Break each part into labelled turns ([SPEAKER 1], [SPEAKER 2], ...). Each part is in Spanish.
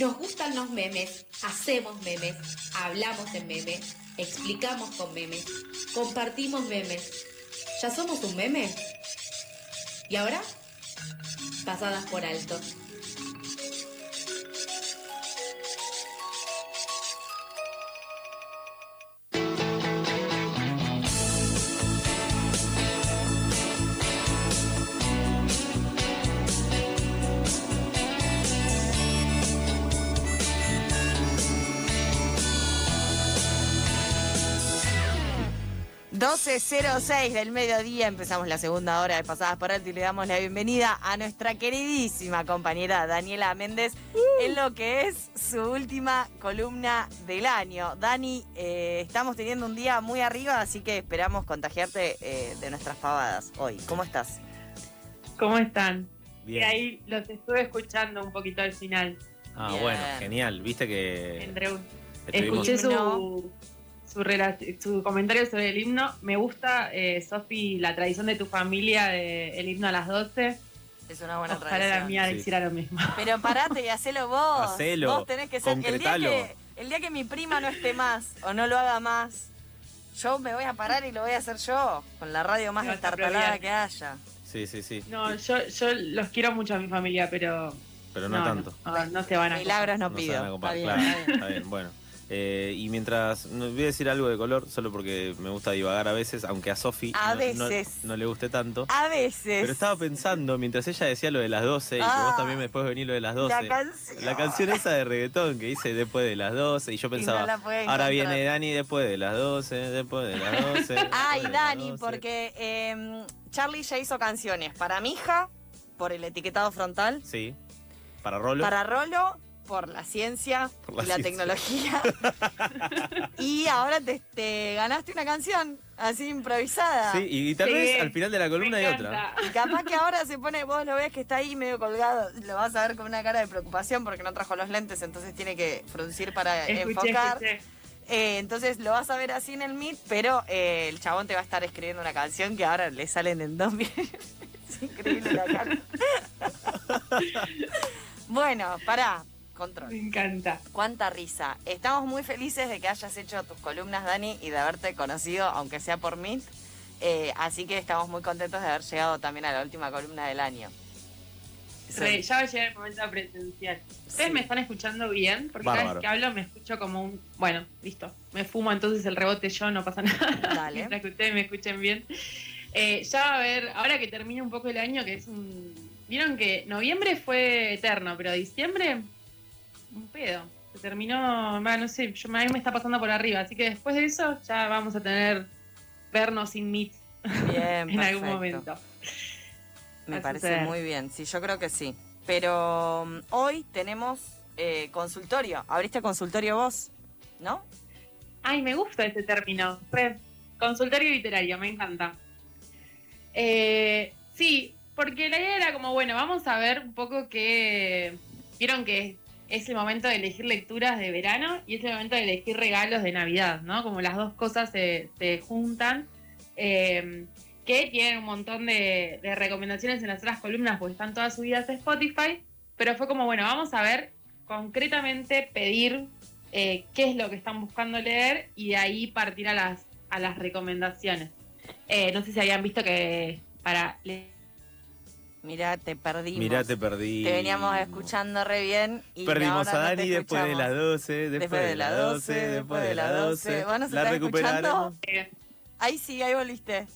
[SPEAKER 1] Nos gustan los memes, hacemos memes, hablamos en memes, explicamos con memes, compartimos memes. ¿Ya somos un meme? ¿Y ahora? Pasadas por alto.
[SPEAKER 2] 12.06 del mediodía empezamos la segunda hora de Pasadas por Alto y le damos la bienvenida a nuestra queridísima compañera Daniela Méndez en lo que es su última columna del año. Dani, eh, estamos teniendo un día muy arriba, así que esperamos contagiarte eh, de nuestras pavadas hoy. ¿Cómo estás?
[SPEAKER 3] ¿Cómo están?
[SPEAKER 4] Bien.
[SPEAKER 3] Y ahí los estuve escuchando un poquito al final.
[SPEAKER 4] Ah,
[SPEAKER 2] Bien.
[SPEAKER 4] bueno, genial. Viste que
[SPEAKER 3] Entre-
[SPEAKER 4] estuvimos-
[SPEAKER 3] Escuché su, su, su comentario sobre el himno. Me gusta, eh, Sofi, la tradición de tu familia del himno a las 12.
[SPEAKER 2] Es una buena
[SPEAKER 3] Ojalá la
[SPEAKER 2] tradición.
[SPEAKER 3] mía
[SPEAKER 4] Sí.
[SPEAKER 3] hiciera lo mismo.
[SPEAKER 2] Pero parate y hacelo vos.
[SPEAKER 4] Hacelo,
[SPEAKER 2] Vos tenés que ser. El día que, el día que mi prima no esté más o no lo haga más, yo me voy a parar y lo voy a hacer yo. Con la radio más
[SPEAKER 3] Te vas a
[SPEAKER 2] estartalada
[SPEAKER 3] apropiar.
[SPEAKER 2] que haya.
[SPEAKER 4] Sí, sí, sí.
[SPEAKER 3] No, yo, yo los quiero mucho a mi familia, pero
[SPEAKER 4] Pero no, tanto.
[SPEAKER 3] No, no se van a
[SPEAKER 2] Milagros no,
[SPEAKER 4] No se
[SPEAKER 2] pido.
[SPEAKER 4] van a copar,
[SPEAKER 2] Está bien,
[SPEAKER 4] claro.
[SPEAKER 2] está bien.
[SPEAKER 4] Está bien, bueno. Eh, y mientras, voy a decir algo de color, solo porque me gusta divagar a veces, aunque a Sofi
[SPEAKER 2] A
[SPEAKER 4] no, no- no le guste tanto.
[SPEAKER 2] A veces.
[SPEAKER 4] Pero estaba pensando, mientras ella decía lo de las 12, y que
[SPEAKER 2] Ah.
[SPEAKER 4] vos también después venís lo de las 12.
[SPEAKER 2] La canción.
[SPEAKER 4] La canción esa de reggaetón que dice después de las 12 y yo
[SPEAKER 2] Y no
[SPEAKER 4] pensaba, ahora viene Dani después de las 12, después de las 12. después
[SPEAKER 2] Ay,
[SPEAKER 4] las
[SPEAKER 2] Dani,
[SPEAKER 4] 12.
[SPEAKER 2] porque eh, Charlie ya hizo canciones para mi hija, por el etiquetado frontal,
[SPEAKER 4] Sí, para Rolo.
[SPEAKER 2] para Rolo, por la ciencia
[SPEAKER 4] Por la
[SPEAKER 2] y la
[SPEAKER 4] ciencia.
[SPEAKER 2] tecnología. y ahora te, te ganaste una canción así improvisada.
[SPEAKER 4] Sí, y tal
[SPEAKER 3] Sí,
[SPEAKER 4] vez al final de la columna hay otra.
[SPEAKER 2] Y capaz que ahora se pone, vos lo ves que está ahí medio colgado, lo vas a ver con una cara de preocupación porque no trajo los lentes, entonces tiene que fruncir para
[SPEAKER 3] Escuché,
[SPEAKER 2] enfocar.
[SPEAKER 3] escuché.
[SPEAKER 2] Eh, entonces lo vas a ver así en el Meet, pero eh, el chabón te va a estar escribiendo una canción que ahora le salen en dos minutos. es increíble la cara. bueno, pará,
[SPEAKER 3] Me
[SPEAKER 2] control.
[SPEAKER 3] encanta.
[SPEAKER 2] Cuánta risa. Estamos muy felices de que hayas hecho tus columnas, Dani, y de haberte conocido, aunque sea por Meet. Eh, así que estamos muy contentos de haber llegado también a la última columna del año.
[SPEAKER 3] Re, ya va a llegar el momento presencial. ¿Ustedes
[SPEAKER 2] Sí.
[SPEAKER 3] me están escuchando bien? Porque cada vez que hablo me escucho como un... Bueno, listo. Me fumo entonces el rebote yo, no pasa nada.
[SPEAKER 2] Dale.
[SPEAKER 3] Mientras que ustedes me escuchen bien. Eh, ya va a ver, ahora que termina un poco el año, que es un... Vieron que noviembre fue eterno, pero diciembre, un pedo. Se terminó, va, no sé, yo, a mí me está pasando por arriba. Así que después de eso ya vamos a tener vernos sin meet
[SPEAKER 2] Bien,
[SPEAKER 3] en algún momento.
[SPEAKER 2] Me parece muy bien, sí, yo creo que sí. Pero mm, hoy tenemos eh, consultorio. ¿Abriste consultorio vos? ¿No?
[SPEAKER 3] Ay, me gusta ese término. Re, Consultorio literario, me encanta. Eh, sí, porque la idea era como, bueno, vamos a ver un poco que... Vieron que es el momento de elegir lecturas de verano y es el momento de elegir regalos de Navidad, ¿no? Como las dos cosas se, se juntan. eh, que tienen un montón de, recomendaciones en las otras columnas porque están todas subidas a Spotify. Pero fue como, bueno, vamos a ver concretamente pedir eh, qué es lo que están buscando leer y de ahí partir a las, a las recomendaciones. Eh, no sé si habían visto que para le-
[SPEAKER 2] Mirá, te perdimos.
[SPEAKER 4] Mirá, te perdí.
[SPEAKER 2] Te veníamos escuchando re bien. Y
[SPEAKER 4] Perdimos
[SPEAKER 2] ahora
[SPEAKER 4] a
[SPEAKER 2] no te
[SPEAKER 4] Dani después de las 12, después, de las 12, después de las 12.
[SPEAKER 2] Bueno, ¿se
[SPEAKER 4] la
[SPEAKER 2] está
[SPEAKER 4] recuperaremos.
[SPEAKER 3] eh,
[SPEAKER 2] Ahí sí, ahí volviste.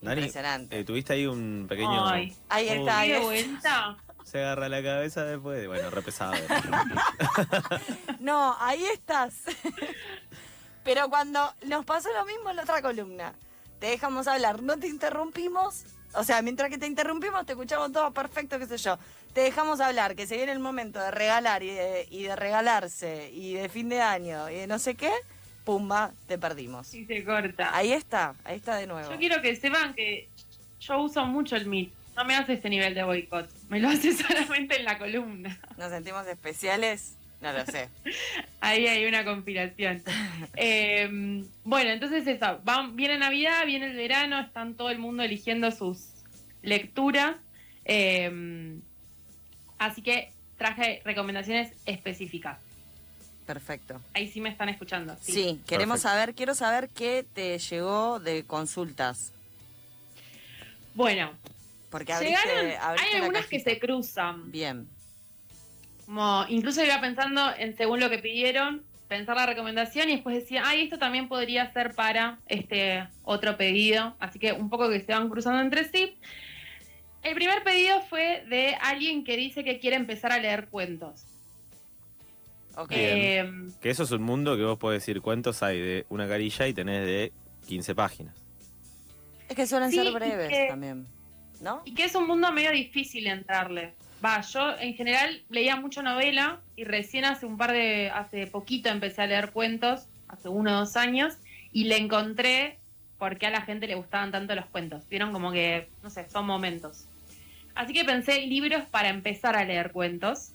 [SPEAKER 4] Dani,
[SPEAKER 2] Impresionante.
[SPEAKER 4] eh, tuviste ahí un pequeño.
[SPEAKER 3] Ay.
[SPEAKER 2] ahí está, ahí
[SPEAKER 3] de vuelta.
[SPEAKER 4] Se agarra la cabeza después. de- Bueno, repesado.
[SPEAKER 2] No, ahí estás. Pero cuando nos pasó lo mismo en la otra columna, te dejamos hablar, no te interrumpimos. O sea, mientras que te interrumpimos, te escuchamos todo perfecto, qué sé yo. Te dejamos hablar, que se viene el momento de regalar y de, y de regalarse, y de fin de año, y de no sé qué, pumba, te perdimos.
[SPEAKER 3] Y se corta.
[SPEAKER 2] Ahí está, ahí está de nuevo.
[SPEAKER 3] Yo quiero que sepan que yo uso mucho el Meet. No me hace este nivel de boicot. Me lo hace solamente en la columna.
[SPEAKER 2] ¿Nos sentimos especiales? No lo sé.
[SPEAKER 3] Ahí hay una conspiración. Eh, bueno, entonces eso. van- viene Navidad, viene el verano, están todo el mundo eligiendo sus lecturas. Eh, así que traje recomendaciones específicas.
[SPEAKER 2] Perfecto.
[SPEAKER 3] Ahí sí me están escuchando.
[SPEAKER 2] Sí, queremos
[SPEAKER 4] Perfecto.
[SPEAKER 2] saber, quiero saber qué te llegó de consultas.
[SPEAKER 3] Bueno,
[SPEAKER 2] Porque abriste,
[SPEAKER 3] llegaron,
[SPEAKER 2] abriste
[SPEAKER 3] hay algunas que se cruzan.
[SPEAKER 2] Bien.
[SPEAKER 3] Como incluso iba pensando en según lo que pidieron, pensar la recomendación y después decía, ay, esto también podría ser para este otro pedido. Así que un poco que se van cruzando entre sí. El primer pedido fue de alguien que dice que quiere empezar a leer cuentos.
[SPEAKER 2] Ok.
[SPEAKER 3] Eh,
[SPEAKER 4] Que eso es un mundo que vos podés decir cuentos hay de una carilla y tenés de 15 páginas.
[SPEAKER 2] es que suelen
[SPEAKER 3] sí,
[SPEAKER 2] ser breves
[SPEAKER 3] que-
[SPEAKER 2] también. ¿No?
[SPEAKER 3] y que es un mundo medio difícil entrarle. Va, yo en general leía mucho novela y recién hace un par de, hace poquito empecé a leer cuentos, hace uno o dos años, y le encontré por qué a la gente le gustaban tanto los cuentos. Vieron como que, no sé, son momentos. Así que pensé libros para empezar a leer cuentos.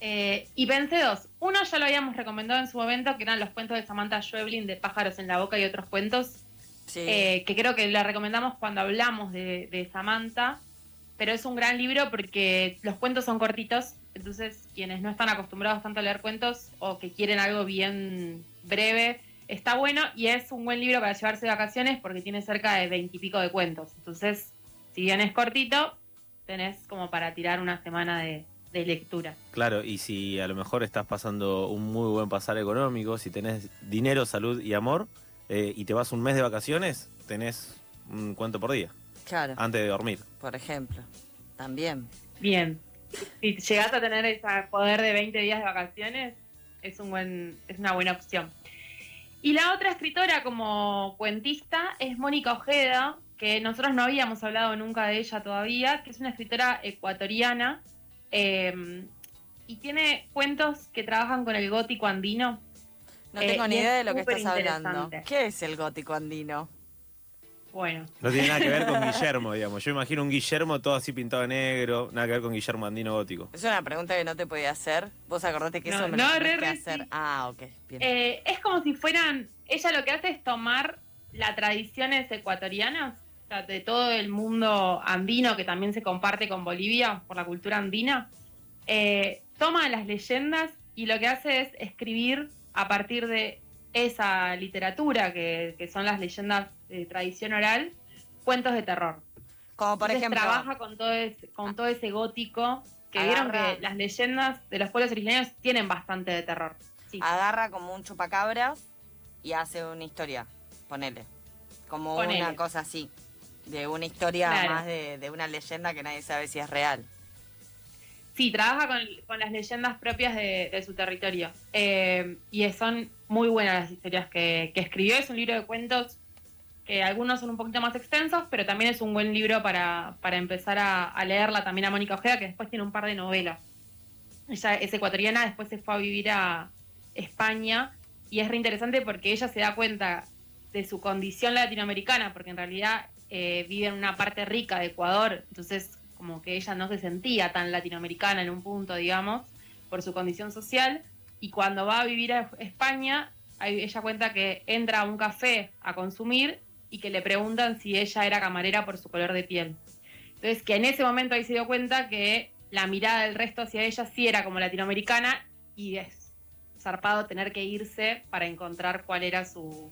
[SPEAKER 3] Eh, y pensé dos. Uno ya lo habíamos recomendado en su momento, que eran los cuentos de Samantha Schweblin de Pájaros en la Boca y otros cuentos,
[SPEAKER 2] Sí.
[SPEAKER 3] eh, que creo que la recomendamos cuando hablamos de, de Samantha, pero es un gran libro porque los cuentos son cortitos, entonces quienes no están acostumbrados tanto a leer cuentos o que quieren algo bien breve, está bueno y es un buen libro para llevarse de vacaciones porque tiene cerca de veintipico de cuentos. Entonces, si bien es cortito, tenés como para tirar una semana de, de lectura.
[SPEAKER 4] Claro, y si a lo mejor estás pasando un muy buen pasar económico, si tenés dinero, salud y amor, eh, y te vas un mes de vacaciones, tenés un cuento por día,
[SPEAKER 2] claro,
[SPEAKER 4] antes de dormir.
[SPEAKER 2] por ejemplo. También.
[SPEAKER 3] Bien. Si llegás a tener ese poder de 20 días de vacaciones, es, un buen, es una buena opción. Y la otra escritora como cuentista es Mónica Ojeda, que nosotros no habíamos hablado nunca de ella todavía, que es una escritora ecuatoriana eh, y tiene cuentos que trabajan con el gótico andino.
[SPEAKER 2] No
[SPEAKER 3] Eh,
[SPEAKER 2] tengo ni
[SPEAKER 3] y
[SPEAKER 2] idea de lo que estás hablando. ¿Qué es el gótico andino?
[SPEAKER 3] Bueno,
[SPEAKER 4] No tiene nada que ver con Guillermo, digamos. Yo imagino un Guillermo todo así pintado de negro, nada que ver con Guillermo Andino Gótico.
[SPEAKER 2] Es una pregunta que no te podía hacer. Vos acordate que
[SPEAKER 3] No,
[SPEAKER 2] eso me
[SPEAKER 3] no,
[SPEAKER 2] lo
[SPEAKER 3] re,
[SPEAKER 2] hacer.
[SPEAKER 3] sí.
[SPEAKER 2] Ah, ok. Bien.
[SPEAKER 3] Eh, es como si fueran, ella lo que hace es tomar las tradiciones ecuatorianas, o sea, de todo el mundo andino que también se comparte con Bolivia por la cultura andina, eh, toma las leyendas y lo que hace es escribir a partir de esa literatura que, que son las leyendas de tradición oral, cuentos de terror.
[SPEAKER 2] Como por
[SPEAKER 3] Entonces
[SPEAKER 2] ejemplo.
[SPEAKER 3] trabaja con todo ese, con todo ese gótico que vieron que las leyendas de los pueblos originarios tienen bastante de terror. Sí.
[SPEAKER 2] agarra como un chupacabras y hace una historia. Ponele. Como
[SPEAKER 3] Ponele.
[SPEAKER 2] una cosa así. De una historia
[SPEAKER 3] Claro.
[SPEAKER 2] más de, de una leyenda que nadie sabe si es real.
[SPEAKER 3] Sí, trabaja con, las leyendas propias de, su territorio. Eh, y son muy buenas las historias que, que escribió. Es un libro de cuentos que algunos son un poquito más extensos, pero también es un buen libro para, para empezar a, a leerla también a Mónica Ojeda, que después tiene un par de novelas. Ella es ecuatoriana, después se fue a vivir a España y es reinteresante porque ella se da cuenta de su condición latinoamericana, porque en realidad eh, vive en una parte rica de Ecuador, entonces como que ella no se sentía tan latinoamericana en un punto, digamos, por su condición social, y cuando va a vivir a España, ella cuenta que entra a un café a consumir y que le preguntan si ella era camarera por su color de piel. Entonces, que en ese momento ahí se dio cuenta que la mirada del resto hacia ella sí era como latinoamericana y es zarpado tener que irse para encontrar cuál era su,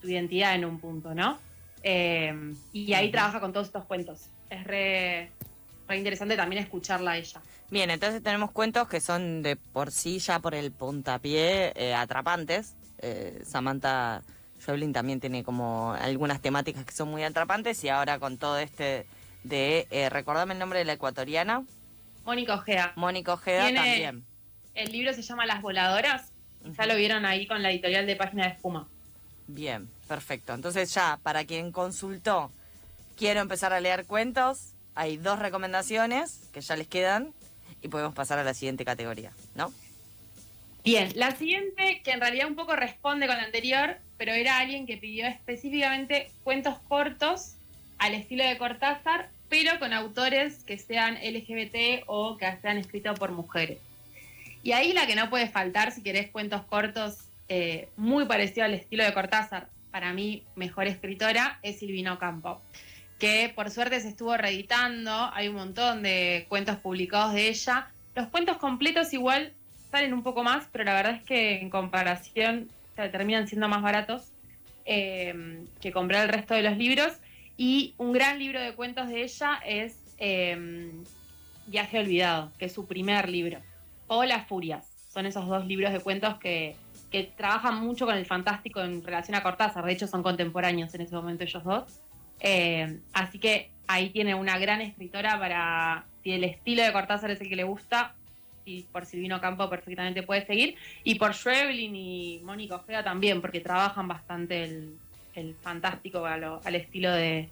[SPEAKER 3] su identidad en un punto, ¿no? Eh, y ahí trabaja con todos estos cuentos. Es re, re interesante también escucharla a ella.
[SPEAKER 2] Bien, entonces tenemos cuentos que son de por sí ya por el puntapié eh, atrapantes. Eh, Samantha Schweblin también tiene como algunas temáticas que son muy atrapantes y ahora con todo este de, eh, recordame el nombre de la ecuatoriana,
[SPEAKER 3] Mónica Ojea.
[SPEAKER 2] Mónica Ojeda
[SPEAKER 3] Tiene-
[SPEAKER 2] también.
[SPEAKER 3] El libro se llama Las Voladoras. Ya lo vieron ahí con la editorial de Página de Espuma.
[SPEAKER 2] Bien, perfecto. Entonces ya, para quien consultó, quiero empezar a leer cuentos, hay dos recomendaciones que ya les quedan y podemos pasar a la siguiente categoría, ¿no?
[SPEAKER 3] Bien, la siguiente, que en realidad un poco responde con la anterior, pero era alguien que pidió específicamente cuentos cortos al estilo de Cortázar, pero con autores que sean LGBT o que sean escritos por mujeres. Y ahí la que no puede faltar, si querés cuentos cortos eh, muy parecido al estilo de Cortázar, para mí mejor escritora, es Silvino Campo, que por suerte se estuvo reeditando, hay un montón de cuentos publicados de ella, Los cuentos completos igual salen un poco más, pero la verdad es que en comparación o terminan siendo más baratos eh, que comprar el resto de los libros. Y un gran libro de cuentos de ella es eh, Viaje Olvidado, que es su primer libro. O Las Furias. Son esos dos libros de cuentos que, que trabajan mucho con el fantástico en relación a Cortázar. De hecho, son contemporáneos en ese momento ellos dos. Eh, así que ahí tiene una gran escritora para, si el estilo de Cortázar es el que le gusta, y por Silvino Campo perfectamente puede seguir, y por Schweblin y Mónica Ojeda también, porque trabajan bastante el, fantástico al estilo de,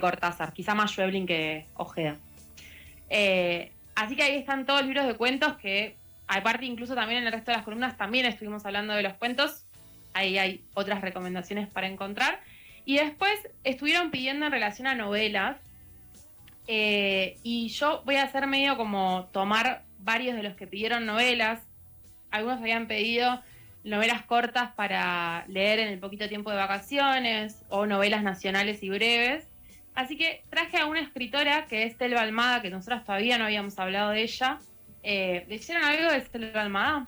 [SPEAKER 3] Cortázar, quizá más Schweblin que Ojeda. Eh, así que ahí están todos los libros de cuentos que, aparte incluso también en el resto de las columnas, también estuvimos hablando de los cuentos, ahí hay otras recomendaciones para encontrar. Y después estuvieron pidiendo en relación a novelas, eh, y yo voy a hacer medio como tomar varios de los que pidieron novelas. Algunos habían pedido novelas cortas para leer en el poquito tiempo de vacaciones o novelas nacionales y breves. Así que traje a una escritora que es Selva Almada, que nosotros todavía no habíamos hablado de ella. Eh, ¿Leyeron algo de Selva Almada?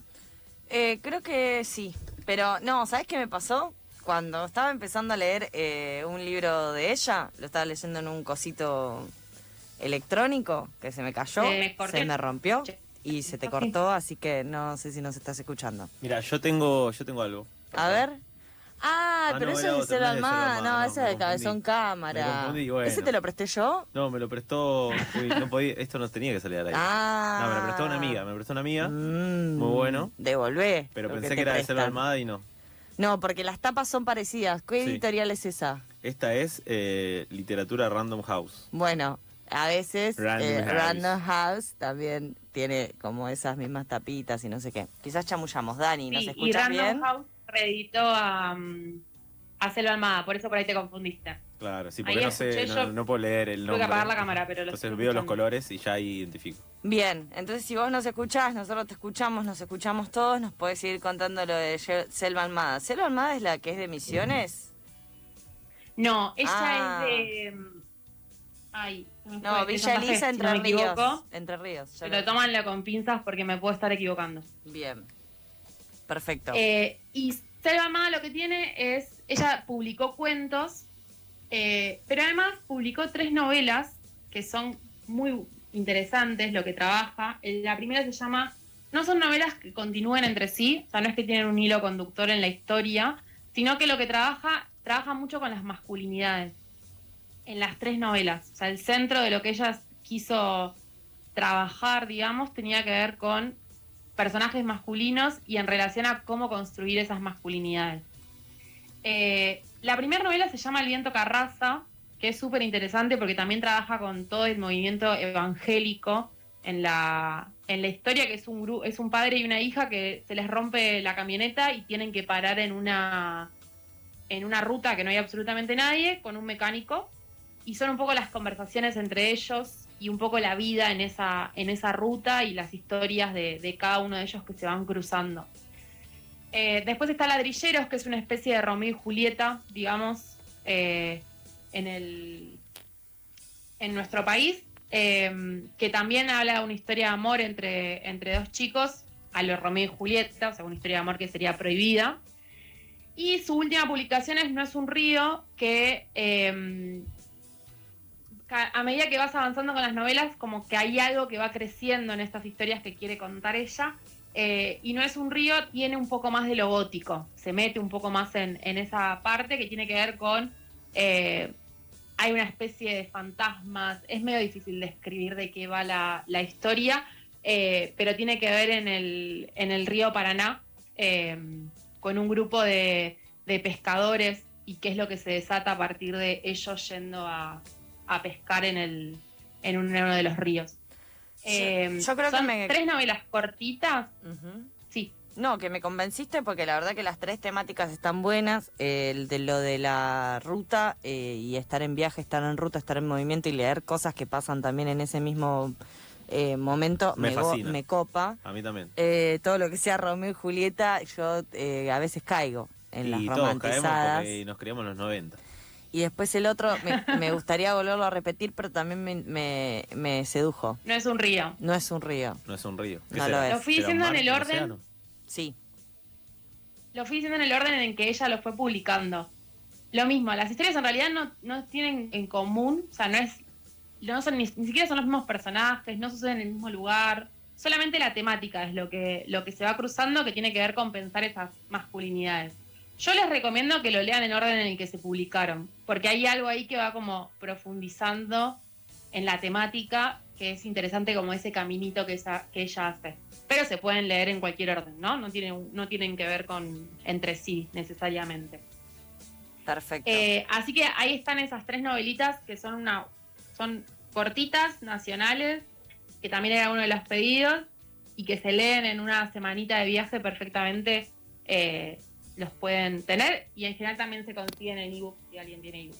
[SPEAKER 2] Eh, creo que sí, pero no, ¿sabes qué me pasó? Cuando estaba empezando a leer eh, un libro de ella, lo estaba leyendo en un cosito electrónico que se me cayó,
[SPEAKER 3] Se me cortó.
[SPEAKER 2] se me rompió y se te cortó, así que no sé si nos estás escuchando.
[SPEAKER 4] Mira, yo tengo, yo tengo algo.
[SPEAKER 2] A ver. Ah,
[SPEAKER 4] Ah,
[SPEAKER 2] pero
[SPEAKER 4] no,
[SPEAKER 2] eso es de Cero
[SPEAKER 4] no es de Cero
[SPEAKER 2] Almada, no,
[SPEAKER 4] no,
[SPEAKER 2] ese es de Cabezón. Cámara.
[SPEAKER 4] Me confundí, bueno.
[SPEAKER 2] ¿Ese te lo presté yo?
[SPEAKER 4] No, me lo prestó. uy, no podía, esto no tenía que salir al aire.
[SPEAKER 2] Ah.
[SPEAKER 4] No, me lo prestó una amiga, me lo prestó una amiga,
[SPEAKER 2] Mm,
[SPEAKER 4] Muy bueno.
[SPEAKER 2] Devolvé.
[SPEAKER 4] pero
[SPEAKER 2] lo
[SPEAKER 4] pensé que, era de Selva
[SPEAKER 2] prestan.
[SPEAKER 4] Almada y no.
[SPEAKER 2] No, porque las tapas son parecidas. ¿Qué
[SPEAKER 4] Sí.
[SPEAKER 2] editorial es esa?
[SPEAKER 4] Esta es eh, literatura Random House.
[SPEAKER 2] Bueno, a veces
[SPEAKER 4] Random
[SPEAKER 2] eh,
[SPEAKER 4] House.
[SPEAKER 2] Random House también tiene como esas mismas tapitas y no sé qué. Quizás chamullamos. Dani, ¿nos
[SPEAKER 3] Sí, y
[SPEAKER 2] escuchas
[SPEAKER 3] Random
[SPEAKER 2] bien?
[SPEAKER 3] House reeditó a, a Selva Almada, por eso por ahí te confundiste.
[SPEAKER 4] Claro, sí,
[SPEAKER 3] Ahí
[SPEAKER 4] porque no sé, no, puedo leer el nombre.
[SPEAKER 3] que apagar la cámara, pero lo
[SPEAKER 4] Entonces veo los colores y ya ahí identifico.
[SPEAKER 2] Bien, entonces si vos nos escuchás, nosotros te escuchamos, nos escuchamos todos, nos podés seguir contando lo de Selva Almada. ¿Selva Almada es la que es de Misiones?
[SPEAKER 3] No, ella
[SPEAKER 2] Ah.
[SPEAKER 3] es de. mm, Ay, me
[SPEAKER 2] No,
[SPEAKER 3] fue,
[SPEAKER 2] Villa Elisa,
[SPEAKER 3] si
[SPEAKER 2] Entre
[SPEAKER 3] no
[SPEAKER 2] Ríos.
[SPEAKER 3] equivoco.
[SPEAKER 2] Entre Ríos.
[SPEAKER 3] Pero
[SPEAKER 2] lo-
[SPEAKER 3] tómanlo con pinzas porque me puedo estar equivocando.
[SPEAKER 2] Bien. Perfecto.
[SPEAKER 3] Eh, y Selva Amada lo que tiene es. Ella publicó cuentos, eh, pero además publicó tres novelas que son muy interesantes lo que trabaja. Eh, La primera se llama. No son novelas que continúen entre sí, o sea, no es que tienen un hilo conductor en la historia, sino que lo que trabaja, trabaja mucho con las masculinidades en las tres novelas. O sea, el centro de lo que ella quiso trabajar, digamos, tenía que ver con personajes masculinos y en relación a cómo construir esas masculinidades. Eh, la primera novela se llama El viento Carraza, que es súper interesante porque también trabaja con todo el movimiento evangélico en la, en la historia, que es un, es un padre y una hija que se les rompe la camioneta y tienen que parar en una, en una ruta que no hay absolutamente nadie, con un mecánico, y son un poco las conversaciones entre ellos y un poco la vida en esa, en esa ruta y las historias de, de cada uno de ellos que se van cruzando. Eh, después está Ladrilleros, que es una especie de Romeo y Julieta, digamos, eh, en, el, en nuestro país, eh, que también habla de una historia de amor entre, entre dos chicos, a los Romeo y Julieta, o sea, una historia de amor que sería prohibida. Y su última publicación es No es un río, que ca- a medida que vas avanzando con las novelas, como que hay algo que va creciendo en estas historias que quiere contar ella. Eh, y no es un río, tiene un poco más de lo gótico, se mete un poco más en, esa parte que tiene que ver con... eh, hay una especie de fantasmas, es medio difícil describir de qué va la, historia, eh, pero tiene que ver en el, en el río Paraná, eh, con un grupo de, pescadores y qué es lo que se desata a partir de ellos yendo a, pescar en uno de los ríos. Eh,
[SPEAKER 2] yo creo que
[SPEAKER 3] son
[SPEAKER 2] me-
[SPEAKER 3] tres novelas cortitas, sí.
[SPEAKER 2] No, que me convenciste porque la verdad que las tres temáticas están buenas. eh, el de lo de la ruta eh, y estar en viaje, estar en ruta, estar en movimiento y leer cosas que pasan también en ese mismo eh, momento
[SPEAKER 4] Me
[SPEAKER 2] go-
[SPEAKER 4] fascina.
[SPEAKER 2] me copa.
[SPEAKER 4] A mí también.
[SPEAKER 2] Eh, todo lo que sea Romeo y Julieta, yo eh, a veces caigo en las
[SPEAKER 4] y todos caemos
[SPEAKER 2] romantizadas.
[SPEAKER 4] porque nos criamos en los 90.
[SPEAKER 2] Y después el otro, me, me gustaría volverlo a repetir, pero también me, me, me sedujo.
[SPEAKER 3] No es un río.
[SPEAKER 2] No es un río.
[SPEAKER 4] No es un río. ¿Qué
[SPEAKER 2] No lo es.
[SPEAKER 3] Lo fui
[SPEAKER 4] ¿Será un
[SPEAKER 3] diciendo en el orden.
[SPEAKER 4] océano?
[SPEAKER 2] Sí.
[SPEAKER 3] Lo fui diciendo en el orden en que ella lo fue publicando. Lo mismo, las historias en realidad no, no tienen en común, o sea, no es, no son ni, ni siquiera son los mismos personajes, no suceden en el mismo lugar. Solamente la temática es lo que, lo que se va cruzando que tiene que ver con pensar esas masculinidades. Yo les recomiendo que lo lean en orden en el que se publicaron, porque hay algo ahí que va como profundizando en la temática, que es interesante como ese caminito que, esa- que ella hace. Pero se pueden leer en cualquier orden, ¿no? No tienen, no tienen que ver con entre sí necesariamente.
[SPEAKER 2] Perfecto.
[SPEAKER 3] Eh, así que ahí están esas tres novelitas que son una son cortitas, nacionales, que también era uno de los pedidos, y que se leen en una semanita de viaje perfectamente eh, los pueden tener, y en general también se consiguen en ebook si alguien tiene ebook.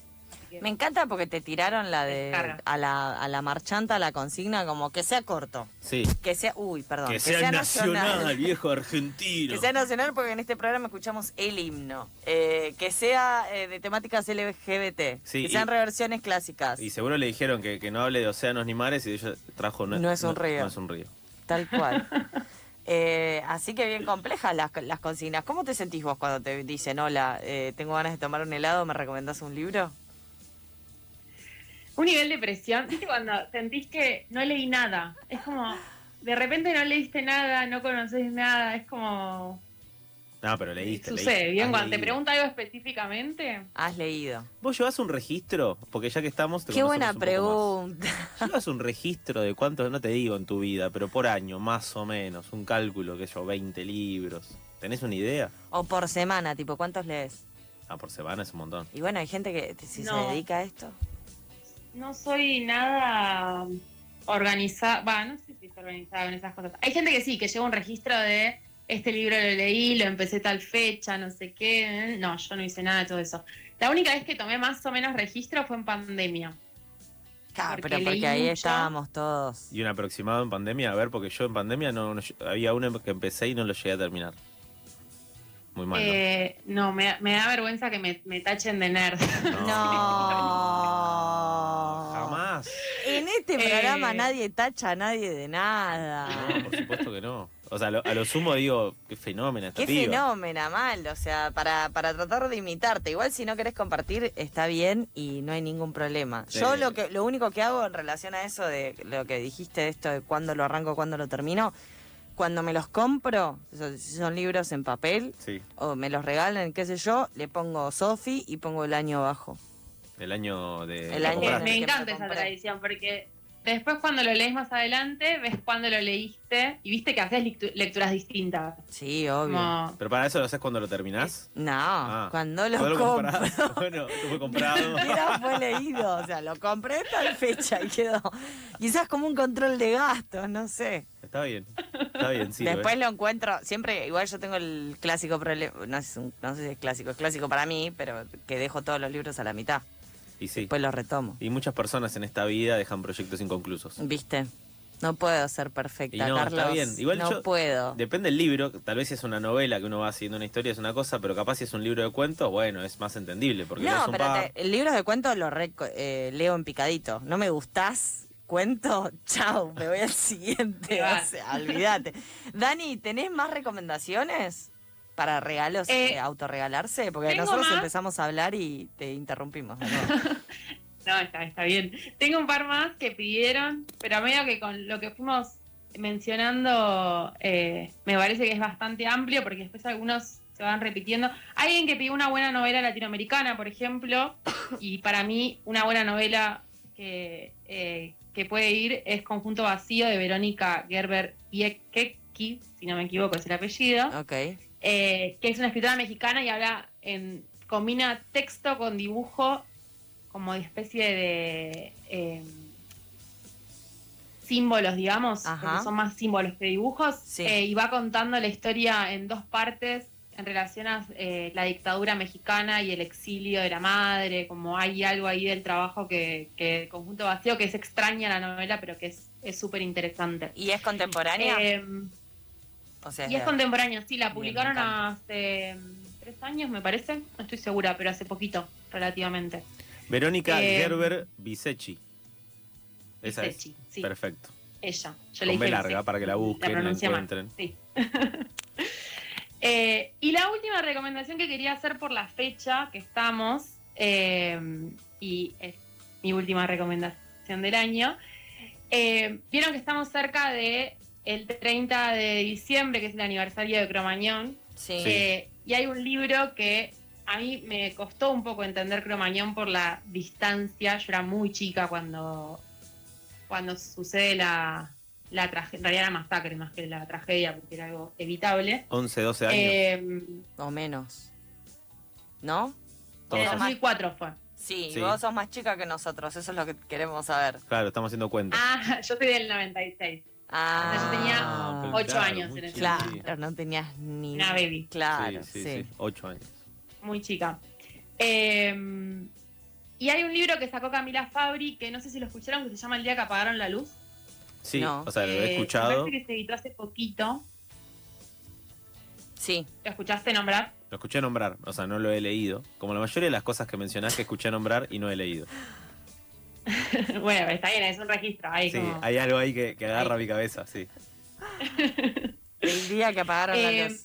[SPEAKER 2] Me encanta porque te tiraron la de a la, a la marchanta, la consigna, como que sea corto.
[SPEAKER 4] Sí.
[SPEAKER 2] Que sea, uy, perdón.
[SPEAKER 4] Que sea nacional, viejo argentino.
[SPEAKER 2] Que sea nacional porque en este programa escuchamos el himno. Eh, que sea eh, de temáticas LGBT.
[SPEAKER 4] Sí,
[SPEAKER 2] que sean
[SPEAKER 4] y-
[SPEAKER 2] reversiones clásicas.
[SPEAKER 4] Y seguro le dijeron que, que no hable de océanos ni mares y ella trajo
[SPEAKER 2] No es un río.
[SPEAKER 4] No es un río.
[SPEAKER 2] Tal cual. Eh, así que bien complejas las, las consignas. ¿Cómo te sentís vos cuando te dicen, hola, eh, tengo ganas de tomar un helado, ¿me recomendás un libro?
[SPEAKER 3] un nivel de presión. ¿Viste cuando sentís que no leí nada? Es como, de repente no leíste nada, no conoces nada, es como...
[SPEAKER 4] No, pero leíste.
[SPEAKER 3] Sucede. ¿bien? Cuando te pregunta algo específicamente,
[SPEAKER 2] Has leído.
[SPEAKER 4] ¿Vos llevas un registro? Porque ya que estamos. te
[SPEAKER 2] Qué buena pregunta.
[SPEAKER 4] ¿Llevas un registro de cuántos, no te digo en tu vida, pero por año, más o menos? Un cálculo, que yo, 20 libros. ¿Tenés una idea?
[SPEAKER 2] O por semana, tipo, ¿cuántos lees?
[SPEAKER 4] Ah, por semana es un montón.
[SPEAKER 2] Y bueno, hay gente que si se dedica a esto.
[SPEAKER 3] no soy nada organizada, va, no sé si es organizada en esas cosas. Hay gente que sí, que lleva un registro de este libro lo leí, lo empecé tal fecha, no sé qué. No, yo no hice nada de todo eso. La única vez que tomé más o menos registro fue en pandemia.
[SPEAKER 2] Claro,
[SPEAKER 3] Porque
[SPEAKER 2] pero porque ahí
[SPEAKER 3] mucho.
[SPEAKER 2] estábamos todos.
[SPEAKER 4] ¿Y un aproximado en pandemia? A ver, porque yo en pandemia no, no- había uno que empecé y no lo llegué a terminar. Muy mal, ¿no?
[SPEAKER 3] Eh, no, me, me da vergüenza que me, me tachen de nerd.
[SPEAKER 2] No.
[SPEAKER 4] Jamás.
[SPEAKER 2] En este
[SPEAKER 3] Eh.
[SPEAKER 2] programa nadie tacha a nadie de nada.
[SPEAKER 4] No, por supuesto que no. O sea, lo- a lo sumo digo, qué fenómeno esta
[SPEAKER 2] Qué
[SPEAKER 4] piba.
[SPEAKER 2] fenómena, mal. O sea, para, para tratar de imitarte. Igual si no querés compartir, está bien y no hay ningún problema.
[SPEAKER 4] Sí.
[SPEAKER 2] Yo lo que lo único que hago en relación a eso de lo que dijiste de esto de cuándo lo arranco, cuándo lo termino, cuando me los compro, so- si son libros en papel,
[SPEAKER 4] Sí,
[SPEAKER 2] o me los regalan, qué sé yo, le pongo Sofi y pongo el año abajo.
[SPEAKER 4] el año de...
[SPEAKER 2] El año
[SPEAKER 3] Me, encanta
[SPEAKER 2] me
[SPEAKER 3] esa tradición porque después cuando lo lees más adelante, ves cuándo lo leíste y viste que haces lectu- lecturas distintas.
[SPEAKER 2] Sí, obvio.
[SPEAKER 3] Como,
[SPEAKER 4] Pero para eso lo haces cuando lo terminás.
[SPEAKER 2] No,
[SPEAKER 4] Ah.
[SPEAKER 2] cuando lo
[SPEAKER 4] ¿Cuándo
[SPEAKER 2] compro.
[SPEAKER 4] comprás? Bueno, fue comprado.
[SPEAKER 2] Fue leído, o sea, lo compré tal fecha y quedó. Quizás como un control de gastos, no sé.
[SPEAKER 4] Está bien, está bien, sí.
[SPEAKER 2] Después lo encuentro, siempre, igual yo tengo el clásico problema, no, no sé si es clásico, es clásico para mí, pero que dejo todos los libros a la mitad,
[SPEAKER 4] Y sí.
[SPEAKER 2] después los retomo.
[SPEAKER 4] Y muchas personas en esta vida dejan proyectos inconclusos.
[SPEAKER 2] ¿Viste? No puedo ser perfecta,
[SPEAKER 4] Y no, está
[SPEAKER 2] Carlos.
[SPEAKER 4] bien. Igual
[SPEAKER 2] no
[SPEAKER 4] yo-
[SPEAKER 2] puedo.
[SPEAKER 4] Depende del libro, tal vez si es una novela que uno va haciendo una historia es una cosa, pero capaz si es un libro de cuentos, bueno, es más entendible, porque
[SPEAKER 2] No,
[SPEAKER 4] un
[SPEAKER 2] pero
[SPEAKER 4] par.
[SPEAKER 2] te- el libro de cuentos lo reco- eh, leo en picadito. No me gustás, cuento, chau, me voy al siguiente. O sea, olvídate. Dani, ¿tenés más recomendaciones para regalos,
[SPEAKER 3] Eh,
[SPEAKER 2] eh, autorregalarse? Porque nosotros
[SPEAKER 3] más.
[SPEAKER 2] empezamos a hablar y te interrumpimos.
[SPEAKER 3] no, está, está bien. Tengo un par más que pidieron, pero a medio que con lo que fuimos mencionando, eh, me parece que es bastante amplio porque después algunos se van repitiendo. Alguien que pidió una buena novela latinoamericana, por ejemplo, y para mí una buena novela que, eh, que puede ir es Conjunto Vacío de Verónica Gerber Iekeki, si no me equivoco es el apellido
[SPEAKER 2] ok.
[SPEAKER 3] Eh, que es una escritora mexicana y habla en combina texto con dibujo como de especie de eh, símbolos, digamos, porque son más símbolos que dibujos,
[SPEAKER 2] Sí.
[SPEAKER 3] eh, y va contando la historia en dos partes en relación a eh, la dictadura mexicana y el exilio de la madre, como hay algo ahí del trabajo que, que Conjunto Vacío, que es extraña la novela, pero que es es súper interesante.
[SPEAKER 2] ¿Y es contemporánea? O sea,
[SPEAKER 3] y es
[SPEAKER 2] de-
[SPEAKER 3] contemporáneo, sí, la publicaron hace mm, tres años, me parece. No estoy segura, pero hace poquito, relativamente.
[SPEAKER 4] Verónica
[SPEAKER 3] Eh,
[SPEAKER 4] Gerber Bisechi. Esa
[SPEAKER 3] Bisechi,
[SPEAKER 4] es.
[SPEAKER 3] sí.
[SPEAKER 4] Perfecto.
[SPEAKER 3] Ella. Yo
[SPEAKER 4] Con
[SPEAKER 3] le dije
[SPEAKER 4] B larga,
[SPEAKER 3] Bisechi.
[SPEAKER 4] para que la busquen, la
[SPEAKER 3] mal,
[SPEAKER 4] encuentren.
[SPEAKER 3] Sí. Eh, y la última recomendación que quería hacer por la fecha que estamos, eh, y es mi última recomendación del año, eh, vieron que estamos cerca de el 30 de diciembre, que es el aniversario de Cromañón,
[SPEAKER 2] Sí.
[SPEAKER 3] eh, y hay un libro que a mí me costó un poco entender Cromañón por la distancia. Yo era muy chica cuando, cuando sucede la, la tragedia, en realidad la masacre más que la tragedia, porque era algo evitable.
[SPEAKER 4] 11, 12 años.
[SPEAKER 3] Eh,
[SPEAKER 2] O menos. ¿No?
[SPEAKER 3] en el
[SPEAKER 4] Todos.
[SPEAKER 3] 2004 fue.
[SPEAKER 2] Sí,
[SPEAKER 4] Sí.
[SPEAKER 2] vos sos más chica que nosotros, eso es lo que queremos saber.
[SPEAKER 4] Claro, estamos haciendo cuenta.
[SPEAKER 3] Ah, yo soy del 96.
[SPEAKER 2] Ah,
[SPEAKER 3] yo tenía
[SPEAKER 4] Ah,
[SPEAKER 3] ocho
[SPEAKER 4] claro,
[SPEAKER 3] años en ese.
[SPEAKER 2] Claro, no tenías ni.
[SPEAKER 3] Una baby.
[SPEAKER 2] Claro,
[SPEAKER 4] sí,
[SPEAKER 2] sí.
[SPEAKER 4] sí, sí, 8 años.
[SPEAKER 3] muy chica. Eh, y hay un libro que sacó Camila Fabri, que no sé si lo escucharon, que se llama El día que apagaron la luz.
[SPEAKER 4] Sí,
[SPEAKER 2] No.
[SPEAKER 4] o sea, lo
[SPEAKER 3] Eh,
[SPEAKER 4] he
[SPEAKER 3] Me
[SPEAKER 4] escuchado.
[SPEAKER 3] parece que se editó hace poquito.
[SPEAKER 2] Sí,
[SPEAKER 3] ¿Lo escuchaste nombrar?
[SPEAKER 4] Lo escuché nombrar, o sea, no lo he leído. Como la mayoría de las cosas que mencionás que escuché nombrar y no he leído.
[SPEAKER 3] bueno, está bien, es un registro. Ahí
[SPEAKER 4] Sí,
[SPEAKER 3] como...
[SPEAKER 4] hay algo ahí que, que agarra mi cabeza, sí.
[SPEAKER 2] el día que apagaron la
[SPEAKER 3] Eh,
[SPEAKER 2] luz.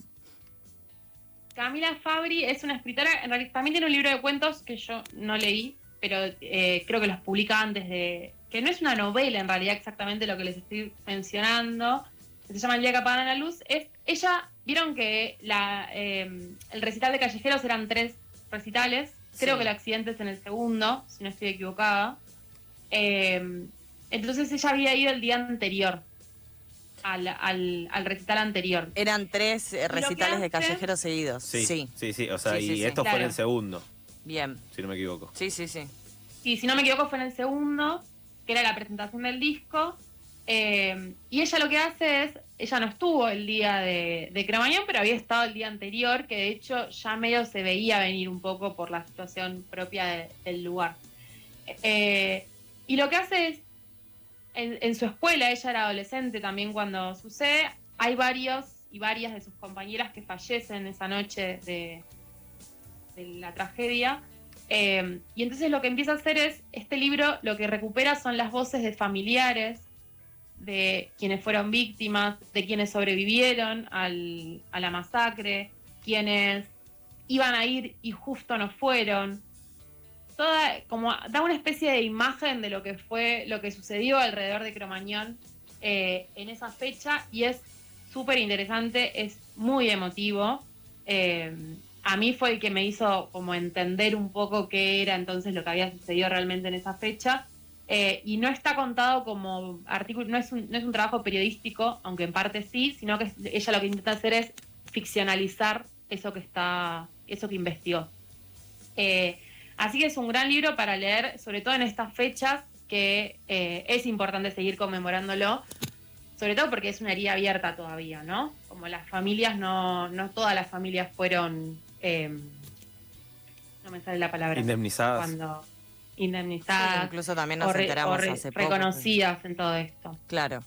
[SPEAKER 3] Camila Fabri es una escritora, en realidad también tiene un libro de cuentos que yo no leí, pero eh, creo que los publica antes de... que no es una novela en realidad exactamente lo que les estoy mencionando, que se llama El día que apagaron la luz, es ella, vieron que la, eh, el recital de callejeros eran tres recitales, creo
[SPEAKER 2] Sí.
[SPEAKER 3] que el accidente es en el segundo, si no estoy equivocada. Eh, entonces ella había ido el día anterior, al, al, al recital anterior.
[SPEAKER 2] Eran tres eh, recitales de callejeros seguidos.
[SPEAKER 4] Sí,
[SPEAKER 2] Sí,
[SPEAKER 4] sí, sí, o sea,
[SPEAKER 2] Sí, sí,
[SPEAKER 4] y
[SPEAKER 2] sí.
[SPEAKER 4] esto fue en el segundo,
[SPEAKER 2] bien.
[SPEAKER 4] si no me equivoco.
[SPEAKER 2] Sí, sí, sí.
[SPEAKER 3] y si no me equivoco fue en el segundo, que era la presentación del disco. eh, y ella lo que hace es, ella no estuvo el día de, de Cromañón, pero había estado el día anterior, que de hecho ya medio se veía venir un poco por la situación propia de- del lugar. Eh, y lo que hace es, en, su escuela, ella era adolescente también cuando sucede, hay varios y varias de sus compañeras que fallecen esa noche de, de la tragedia. Eh, y entonces lo que empieza a hacer es, este libro lo que recupera son las voces de familiares, de quienes fueron víctimas, de quienes sobrevivieron al- a la masacre, quienes iban a ir y justo no fueron. Toda, como da una especie de imagen de lo que fue, lo que sucedió alrededor de Cromañón eh, en esa fecha y es súper interesante, es muy emotivo. Eh, a mí fue el que me hizo como entender un poco qué era entonces lo que había sucedido realmente en esa fecha. Eh, y no está contado como artículo, no es, un, no es un trabajo periodístico, aunque en parte sí, sino que ella lo que intenta hacer es ficcionalizar eso que está, eso que investigó. Así que es un gran libro para leer, sobre todo en estas fechas, que eh, es importante seguir conmemorándolo, sobre todo porque es una herida abierta todavía, ¿no? Como las familias, no, no todas las familias fueron, eh, no me sale la palabra,
[SPEAKER 4] Indemnizadas.
[SPEAKER 3] cuando
[SPEAKER 2] Sí,
[SPEAKER 3] indemnizadas
[SPEAKER 2] incluso también nos
[SPEAKER 3] re-
[SPEAKER 2] enteramos
[SPEAKER 3] re-
[SPEAKER 2] hace poco.
[SPEAKER 3] reconocidas en todo esto.
[SPEAKER 2] Claro.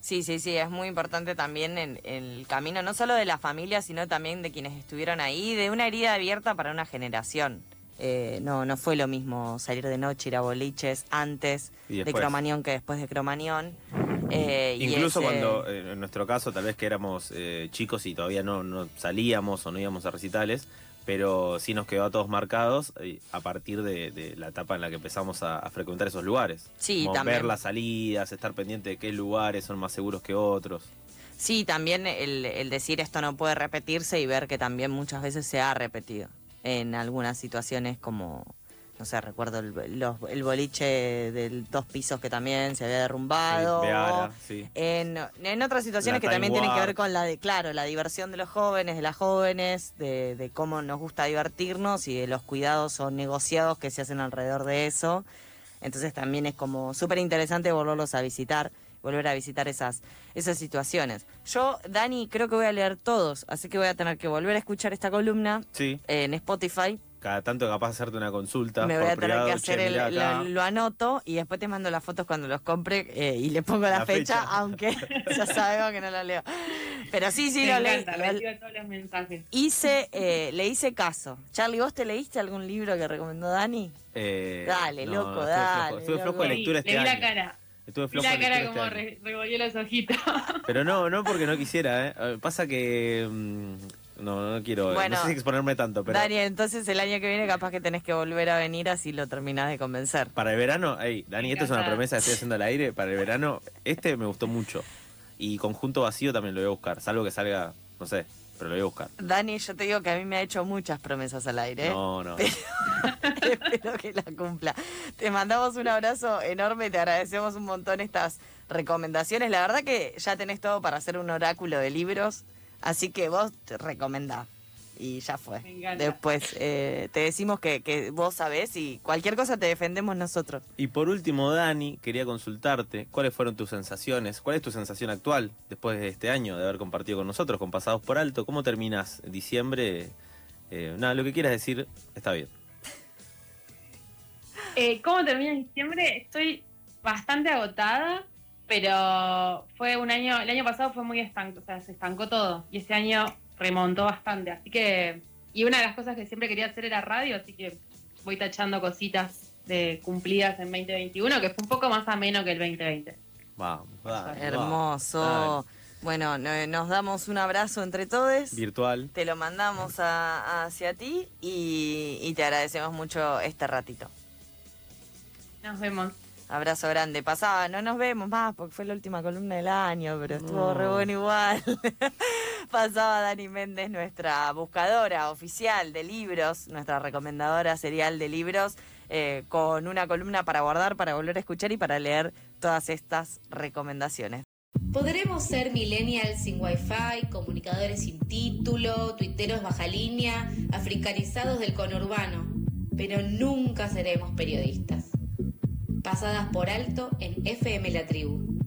[SPEAKER 2] Sí, sí, sí, es muy importante también en, en el camino, no solo de la familia, sino también de quienes estuvieron ahí, de una herida abierta para una generación. Eh, no, no fue lo mismo salir de noche, ir a boliches antes
[SPEAKER 4] Y
[SPEAKER 2] de. Cromañón que después de Cromañón. Eh, y
[SPEAKER 4] Incluso
[SPEAKER 2] ese-
[SPEAKER 4] cuando, eh, en nuestro caso, tal vez que éramos eh, chicos y todavía no, no salíamos o no íbamos a recitales, pero sí nos quedó a todos marcados eh, a partir de, de la etapa en la que empezamos a, a frecuentar esos lugares.
[SPEAKER 2] Sí,
[SPEAKER 4] Como
[SPEAKER 2] también.
[SPEAKER 4] ver las salidas, estar pendiente de qué lugares son más seguros que otros.
[SPEAKER 2] Sí, también el, el decir esto no puede repetirse y ver que también muchas veces se ha repetido en algunas situaciones como, no sé, recuerdo el, los- el boliche de dos pisos que también se había derrumbado.
[SPEAKER 4] Sí, Beara, sí.
[SPEAKER 2] En, en otras situaciones
[SPEAKER 4] La
[SPEAKER 2] que también tienen que ver con la de, claro, la diversión de los jóvenes, de las jóvenes, de, de cómo nos gusta divertirnos y de los cuidados o negociados que se hacen alrededor de eso. Entonces también es como súper interesante volverlos a visitar, volver a visitar esas, esas situaciones. Yo, Dani, creo que voy a leer todos, así que voy a tener que volver a escuchar esta columna
[SPEAKER 4] Sí,
[SPEAKER 2] en Spotify
[SPEAKER 4] cada tanto capaz de hacerte una consulta.
[SPEAKER 2] Me voy
[SPEAKER 4] por
[SPEAKER 2] a tener
[SPEAKER 4] privado,
[SPEAKER 2] que
[SPEAKER 4] che,
[SPEAKER 2] hacer el, lo, lo anoto y después te mando las fotos cuando los compre eh, y le pongo la,
[SPEAKER 4] La
[SPEAKER 2] fecha,
[SPEAKER 4] fecha.
[SPEAKER 2] aunque ya sabemos que no lo leo. Pero sí, sí,
[SPEAKER 3] Me
[SPEAKER 2] lo leí.
[SPEAKER 3] encanta, todos los mensajes.
[SPEAKER 2] hice, eh, le hice caso. Charlie, ¿vos te leíste algún libro que recomendó Dani?
[SPEAKER 4] Eh,
[SPEAKER 2] Dale,
[SPEAKER 4] no,
[SPEAKER 2] loco,
[SPEAKER 4] estuve
[SPEAKER 2] dale,
[SPEAKER 4] Flojo, estuve
[SPEAKER 2] loco.
[SPEAKER 4] flojo de
[SPEAKER 3] Le
[SPEAKER 4] lectura
[SPEAKER 3] vi-
[SPEAKER 4] este
[SPEAKER 3] le
[SPEAKER 4] año.
[SPEAKER 3] la cara.
[SPEAKER 4] Estuve flojo
[SPEAKER 3] la cara como
[SPEAKER 4] este
[SPEAKER 3] re- revolvió los ojitos.
[SPEAKER 4] Pero no, no porque no quisiera, ¿eh? Pasa que. mm, no, no quiero.
[SPEAKER 2] Bueno,
[SPEAKER 4] no sé si exponerme tanto, pero.
[SPEAKER 2] Dani, entonces el año que viene capaz que tenés que volver a venir así lo terminás de convencer.
[SPEAKER 4] Para el verano, ey, Dani, esto es una promesa que estoy haciendo al aire. Para el verano, este me gustó mucho. Y Conjunto Vacío también lo voy a buscar. Salvo que salga, no sé, pero lo voy a buscar.
[SPEAKER 2] Dani, yo te digo que a mí me ha hecho muchas promesas al aire. ¿eh?
[SPEAKER 4] No, no.
[SPEAKER 2] Espero que la cumpla. Te mandamos un abrazo enorme, te agradecemos un montón estas recomendaciones. La verdad que ya tenés todo para hacer un oráculo de libros, así que vos te recomendá. Y ya fue. Después eh, te decimos que, que vos sabés y cualquier cosa te defendemos nosotros.
[SPEAKER 4] Y por último, Dani, quería consultarte cuáles fueron tus sensaciones, cuál es tu sensación actual después de este año de haber compartido con nosotros, con Pasados por Alto. ¿Cómo terminas diciembre? Eh, nada, lo que quieras decir está bien.
[SPEAKER 3] Eh, ¿Cómo termina diciembre? Estoy bastante agotada, pero fue un año, el año pasado fue muy estanco, o sea, se estancó todo. Y este año remontó bastante. Así que, y una de las cosas que siempre quería hacer era radio, así que voy tachando cositas de cumplidas en 2021, que fue un poco más ameno que el 2020.
[SPEAKER 4] Vamos, Dani,
[SPEAKER 2] Hermoso.
[SPEAKER 4] vamos,
[SPEAKER 2] Bueno, no- nos damos un abrazo entre todos.
[SPEAKER 4] Virtual.
[SPEAKER 2] Te lo mandamos a- hacia ti y, y te agradecemos mucho este ratito.
[SPEAKER 3] Nos vemos.
[SPEAKER 2] Abrazo grande. Pasaba, no nos vemos más porque fue la última columna del año, pero estuvo re bueno igual. Pasaba Dani Méndez, nuestra buscadora oficial de libros, nuestra recomendadora serial de libros, eh, con una columna para guardar, para volver a escuchar y para leer todas estas recomendaciones.
[SPEAKER 1] Podremos ser millennials sin wifi, comunicadores sin título, tuiteros baja línea, africanizados del conurbano, pero nunca seremos periodistas. Pasadas por alto en FM La Tribu.